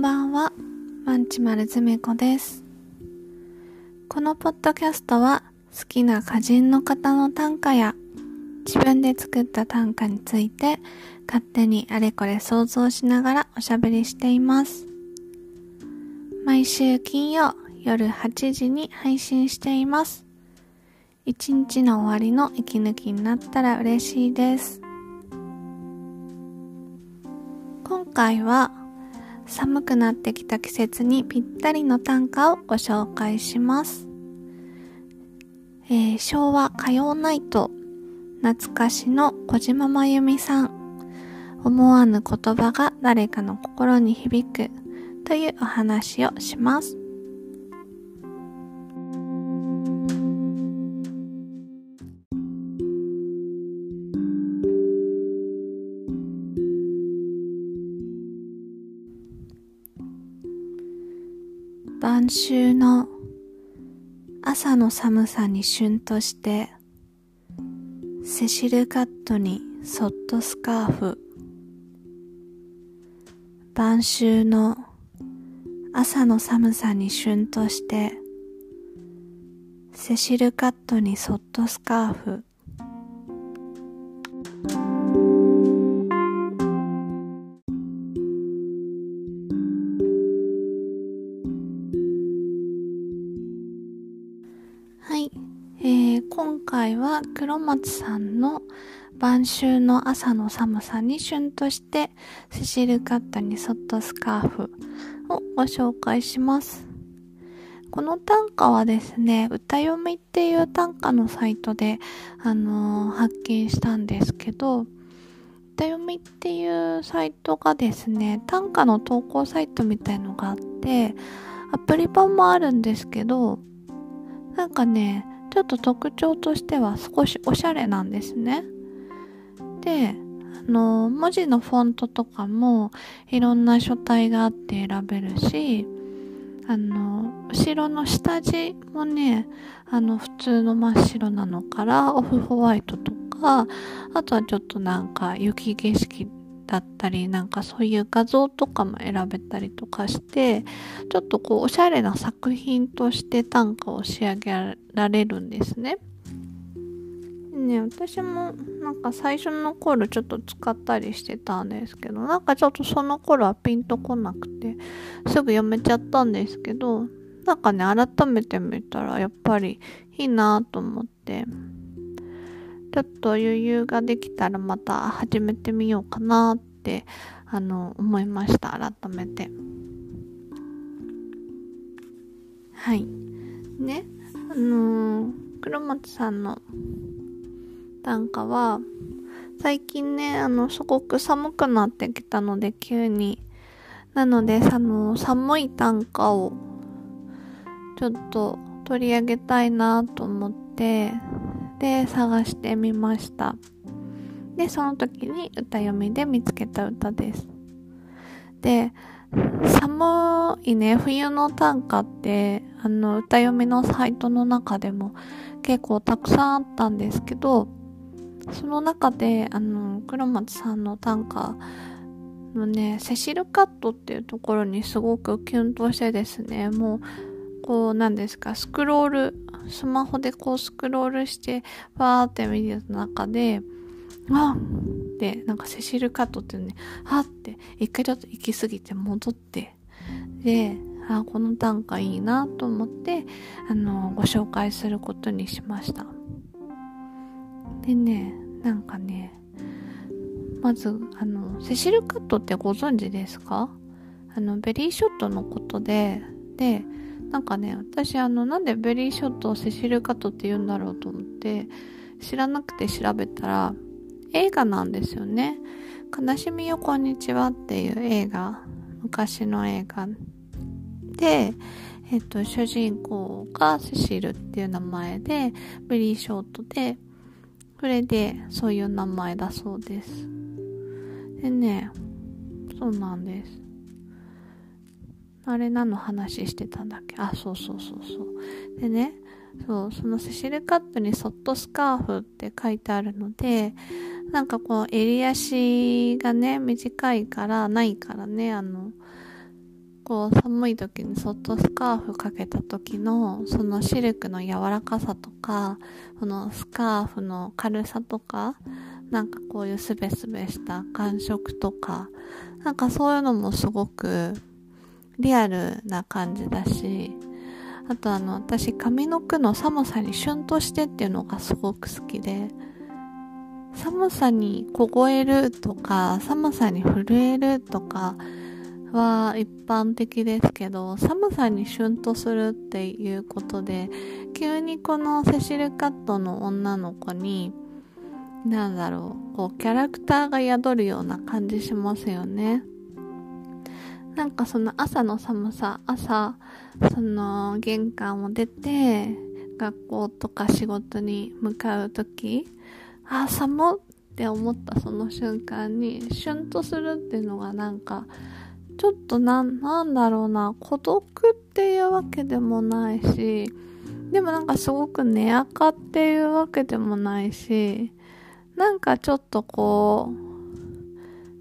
んばんは、マンチマルズメコです。このポッドキャストは好きな歌人の方の短歌や自分で作った短歌について勝手にあれこれ想像しながらおしゃべりしています。毎週金曜夜8時に配信しています。一日の終わりの息抜きになったら嬉しいです。今回は寒くなってきた季節にぴったりの短歌をご紹介します。えー昭和歌謡ナイト懐かしの小島真由美さん思わぬ言葉が誰かの心に響くというお話をします。晩秋の朝の寒さに旬としてセシルカットにそっとスカーフ。晩秋の朝の寒さに旬としてセシルカットにそっとスカーフ。回は黒松さんの晩秋の朝の寒さに旬としてセシルカットにそっとスカーフをご紹介します。この短歌はですね、歌読みっていう短歌のサイトで、あのー発見したんですけど、歌読みっていうサイトがですね、短歌の投稿サイトみたいのがあって、アプリ版もあるんですけど、なんかね、ちょっと特徴としては少しおしゃれなんですね。で、あの、文字のフォントとかもいろんな書体があって選べるし、あの、後ろの下地もね、あの、普通の真っ白なのからオフホワイトとか、あとはちょっとなんか雪景色だったり、なんかそういう画像とかも選べたりとかして、ちょっとこうおしゃれな作品として短歌を仕上げられるんですね。ね私もなんか最初の頃ちょっと使ったりしてたんですけどなんかちょっとその頃はピンとこなくてすぐやめちゃったんですけどなんかね改めて見たらやっぱりいいなと思ってちょっと余裕ができたらまた始めてみようかなってあの思いました。改めて。はい。ねあのー黒松さんの短歌は最近ねあのすごく寒くなってきたので急に。なのであの寒い短歌をちょっと取り上げたいなと思ってで探してみました。でその時に歌読みで見つけた歌です。で寒いね。冬の短歌ってあの歌読みのサイトの中でも結構たくさんあったんですけどその中であの黒松さんの短歌のねセシルカットっていうところにすごくキュンとしてですねもうこうなんですかスクロールスマホでこうスクロールしてわーって見てた中であってなんかセシルカットっていうねはって一回ちょっと行き過ぎて戻ってであこの短歌いいなと思ってあのご紹介することにしました。でねなんかねまずあのセシルカットってご存知ですか？あのベリーショットのことででなんかね私あのなんでベリーショットをセシルカトって言うんだろうと思って知らなくて調べたら映画なんですよね悲しみよこんにちはっていう映画昔の映画で、えっと、主人公がセシルっていう名前で、ベリーショートで、それでそういう名前だそうです。でね、そうなんです。あれ何の話してたんだっけ？あ、そうそうそうそう。でね、そう、そのセシルカットにそっとスカーフって書いてあるので、なんかこう、襟足がね、短いから、ないからね、あの、こう寒い時にそっとスカーフかけた時のそのシルクの柔らかさとかこのスカーフの軽さとかなんかこういうスベスベした感触とかなんかそういうのもすごくリアルな感じだしあとあの私髪の毛の寒さにシュンとしてっていうのがすごく好きで寒さに凍えるとか寒さに震えるとかは一般的ですけど寒さにシュンとするっていうことで急にこのセシルカットの女の子になんだろうこうキャラクターが宿るような感じしますよね。なんかその朝の寒さ朝その玄関を出て学校とか仕事に向かう時あ寒って思ったその瞬間に。シュンとするっていうのがなんかちょっとな、なんだろうな、孤独っていうわけでもないし、でもなんかすごく寝垢っていうわけでもないし、なんかちょっとこう、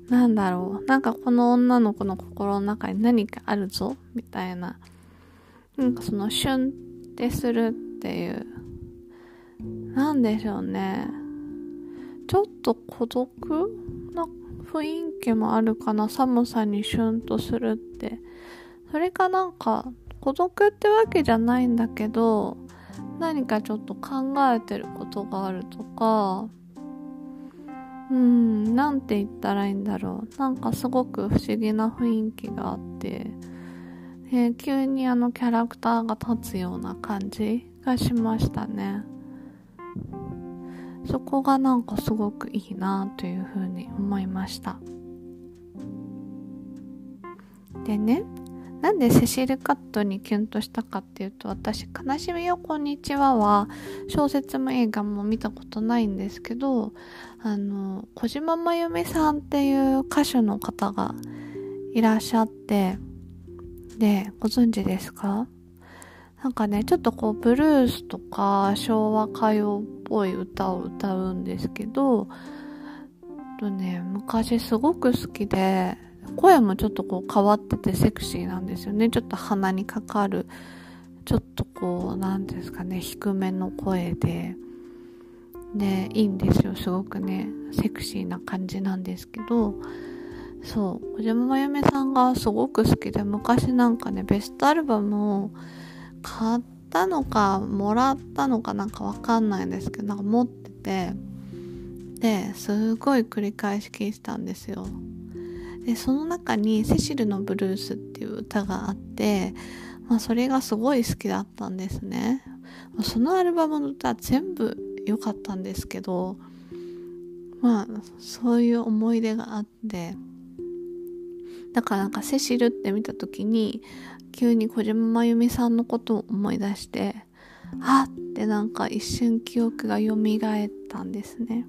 なんだろう、なんかこの女の子の心の中に何かあるぞ、みたいな、なんかそのシュンってするっていう、なんでしょうね。ちょっと孤独な雰囲気もあるかな。寒さにシュンとするって。それかなんか孤独ってわけじゃないんだけど何かちょっと考えてることがあるとか。うん。なんて言ったらいいんだろう。なんかすごく不思議な雰囲気があって、え、急にあのキャラクターが立つような感じがしましたね。そこがなんかすごくいいなというふうに思いました。でねなんでセシル・カットにキュンとしたかっていうと私「悲しみよこんにちは」は小説も映画も見たことないんですけどあの小島真由美さんっていう歌手の方がいらっしゃってでご存知ですか？なんかねちょっとこうブルースとか昭和歌謡っぽい歌を歌うんですけどとね昔すごく好きで声もちょっとこう変わっててセクシーなんですよね。ちょっと鼻にかかるちょっとこう何ですかね低めの声で。でいいんですよすごくね。セクシーな感じなんですけど。そう。小島真由美さんがすごく好きで昔なんかねベストアルバムを買ったのかもらったのかなんかわかんないんですけどなんか持ってて。ですごい繰り返し聴いてたんですよ。でその中に「セシルのブルース」っていう歌があって、まあ、それがすごい好きだったんですね。そのアルバムの歌全部良かったんですけどまあそういう思い出があってだからなんかセシルって見た時に急に小島真由美さんのことを思い出してあってなんか一瞬記憶が蘇ったんですね。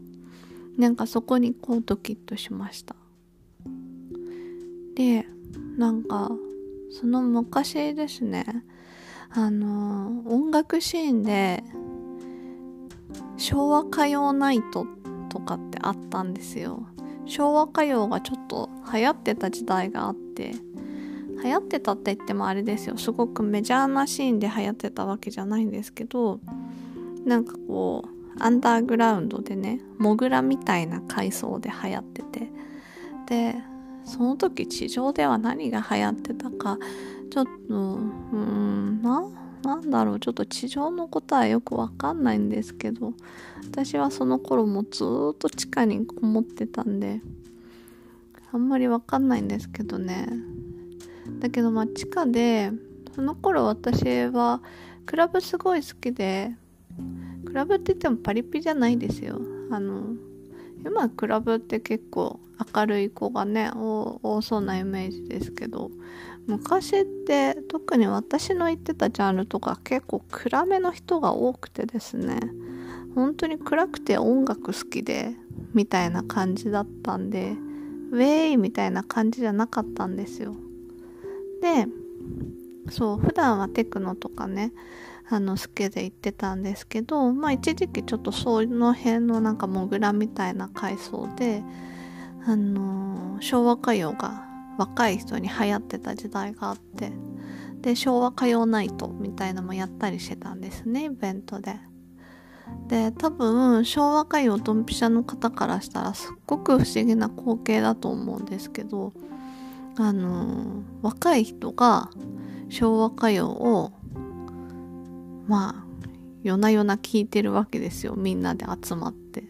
なんかそこにこうドキッとしました。でなんかその昔ですね。あの音楽シーンで昭和歌謡ナイトとかってあったんですよ。昭和歌謡がちょっと流行ってた時代があって流行ってたって言ってもあれですよ。すごくメジャーなシーンで流行ってたわけじゃないんですけどなんかこうアンダーグラウンドでねモグラみたいな階層で流行ってて。でその時地上では何が流行ってたかちょっとうんななんだろうちょっと地上のことはよくわかんないんですけど私はその頃もずっと地下にこもってたんであんまりわかんないんですけどね。だけどまあ地下でその頃私はクラブすごい好きでクラブって言ってもパリピじゃないですよ。あの今クラブって結構明るい子がね多そうなイメージですけど昔って特に私の言ってたジャンルとか結構暗めの人が多くてですね本当に暗くて音楽好きでみたいな感じだったんでウェイみたいな感じじゃなかったんですよ。でそう普段はテクノとかねあの好きで行ってたんですけどまあ一時期ちょっとその辺のなんかモグラみたいな階層であのー、昭和歌謡が若い人に流行ってた時代があってで昭和歌謡ナイトみたいなのもやったりしてたんですねイベントで。で多分昭和歌謡ドンピシャの方からしたらすっごく不思議な光景だと思うんですけどあの若い人が昭和歌謡をまあ夜な夜な聞いてるわけですよ。みんなで集まって。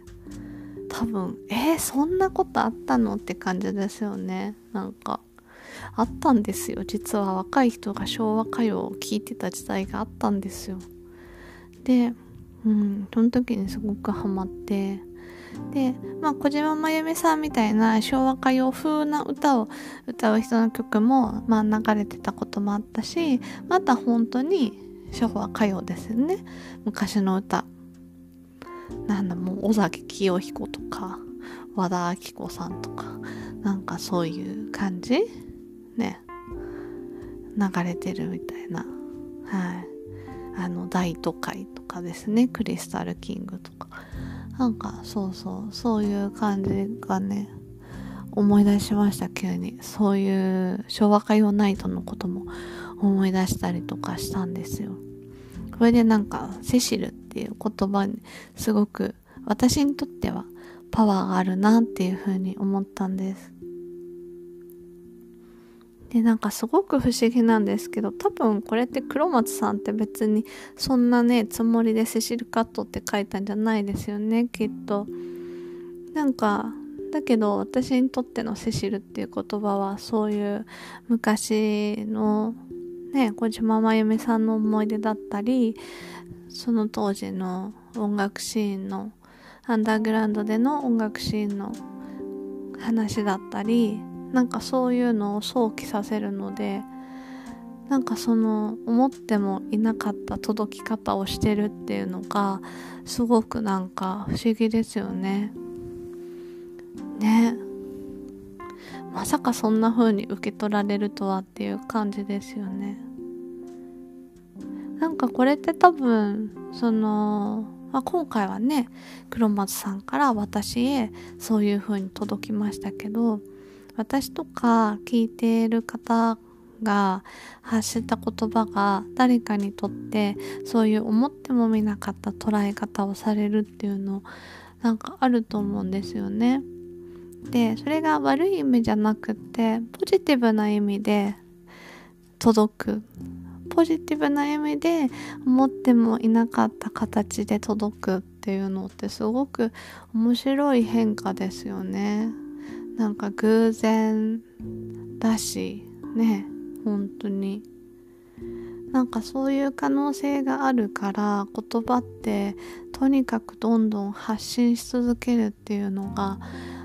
多分えー、そんなことあったのって感じですよね。なんかあったんですよ。実は若い人が昭和歌謡を聴いてた時代があったんですよ。でうんその時にすごくハマって。でまあ小島真由美さんみたいな昭和歌謡風な歌を歌う人の曲もまあ流れてたこともあったしまた本当に昭和歌謡ですよね。昔の歌。なんだもう尾崎清彦とか和田アキ子さんとかなんかそういう感じ？ね。流れてるみたいな。はい。あの大都会とかですね。クリスタルキングとか。なんかそうそう。そういう感じがね思い出しました。急に。そういう昭和歌謡ナイトのことも思い出したりとかしたんですよ。これでなんかセシルっていう言葉にすごく私にとってはパワーがあるなっていうふうに思ったんです。でなんかすごく不思議なんですけど多分これって黒松さんって別にそんなねつもりでセシルカットって書いたんじゃないですよねきっと。なんかだけど私にとってのセシルっていう言葉はそういう昔のね小島真由美さんの思い出だったりその当時の音楽シーンのアンダーグラウンドでの音楽シーンの話だったりなんかそういうのを想起させるのでなんかその思ってもいなかった届き方をしてるっていうのがすごくなんか不思議ですよね。ねまさかそんな風に受け取られるとはっていう感じですよね。なんかこれって多分その、まあ、今回はね黒松さんから私へそういう風に届きましたけど私とか聞いている方が発した言葉が誰かにとってそういう思ってもみなかった捉え方をされるっていうのなんかあると思うんですよね。でそれが悪い意味じゃなくてポジティブな意味で届くポジティブな意味で思ってもいなかった形で届くっていうのってすごく面白い変化ですよね。なんか偶然だしね本当になんかそういう可能性があるから言葉ってとにかくどんどん発信し続けるっていうのが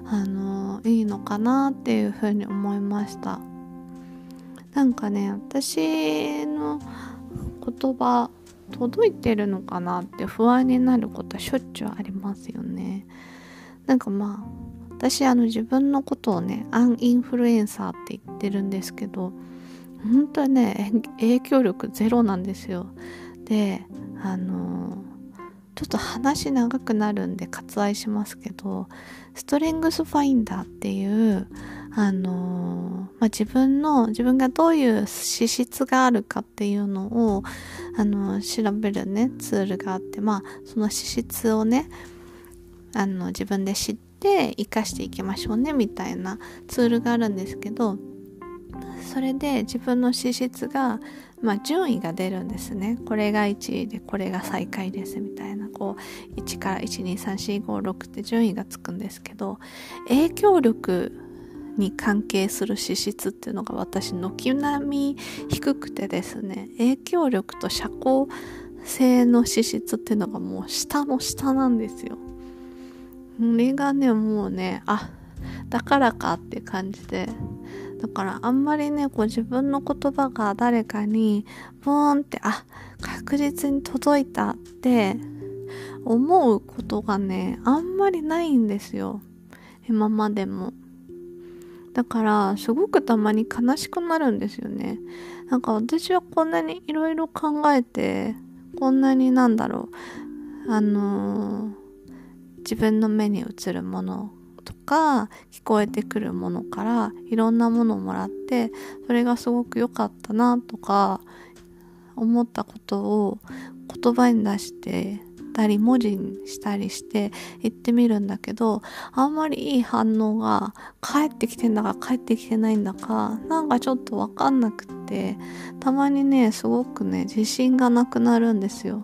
あのいいのかなっていうふうに思いました。なんかね私の言葉届いてるのかなって不安になることしょっちゅうありますよね。なんかまあ私あの自分のことをねアンインフルエンサーって言ってるんですけど本当にね影響力ゼロなんですよ。であのちょっと話長くなるんで割愛しますけどストレングスファインダーっていうあのまあ、自分の自分がどういう資質があるかっていうのをあの調べるねツールがあってまあその資質をねあの自分で知ってで活かしていきましょうねみたいなツールがあるんですけどそれで自分の資質が、まあ、順位が出るんですね。これが1位でこれが最下位ですみたいな。こう1から123456って順位がつくんですけど影響力に関係する資質っていうのが私軒並み低くてですね。影響力と社交性の資質っていうのがもう下の下なんですよ。これがねもうねあだからかって感じで。だからあんまりねこう自分の言葉が誰かにボーンってあ確実に届いたって思うことがねあんまりないんですよ。今までも。だからすごくたまに悲しくなるんですよね。なんか私はこんなにいろいろ考えてこんなになんだろうあのー自分の目に映るものか聞こえてくるものからいろんなものをもらってそれがすごく良かったなとか思ったことを言葉に出してたり文字にしたりして言ってみるんだけどあんまりいい反応が返ってきてんだか返ってきてないんだかなんかちょっとわかんなくってたまにねすごくね自信がなくなるんですよ。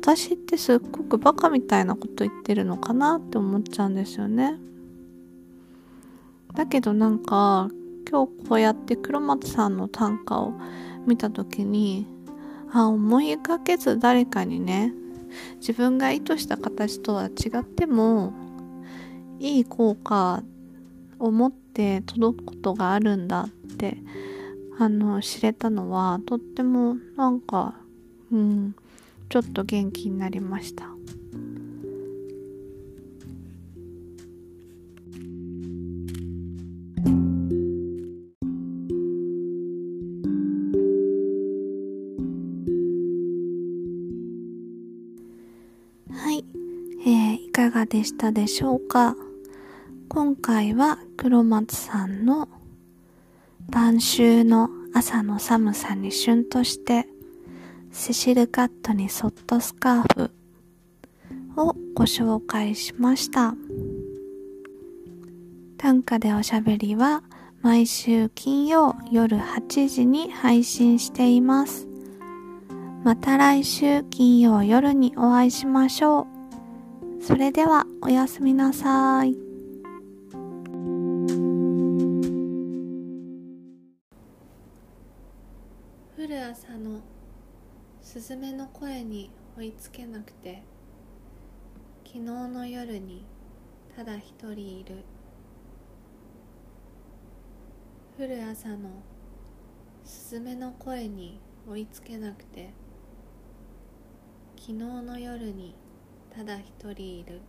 私ってすっごくバカみたいなこと言ってるのかなって思っちゃうんですよね。だけどなんか今日こうやって黒松さんの短歌を見た時にあ思いがけず誰かにね自分が意図した形とは違ってもいい効果を持って届くことがあるんだってあの知れたのはとってもなんかうんちょっと元気になりました。かがでしたでしょうか？今回は黒松さんの晩秋の朝の寒さに旬としてセシルカットにそっとスカーフをご紹介しました。短歌でおしゃべりは毎週金曜夜8時に配信しています。また来週金曜夜にお会いしましょう。それではおやすみなさい。降る朝のスズメの声に追いつけなくて昨日の夜にただ一人いる降る朝のスズメの声に追いつけなくて昨日の夜にただ一人いる。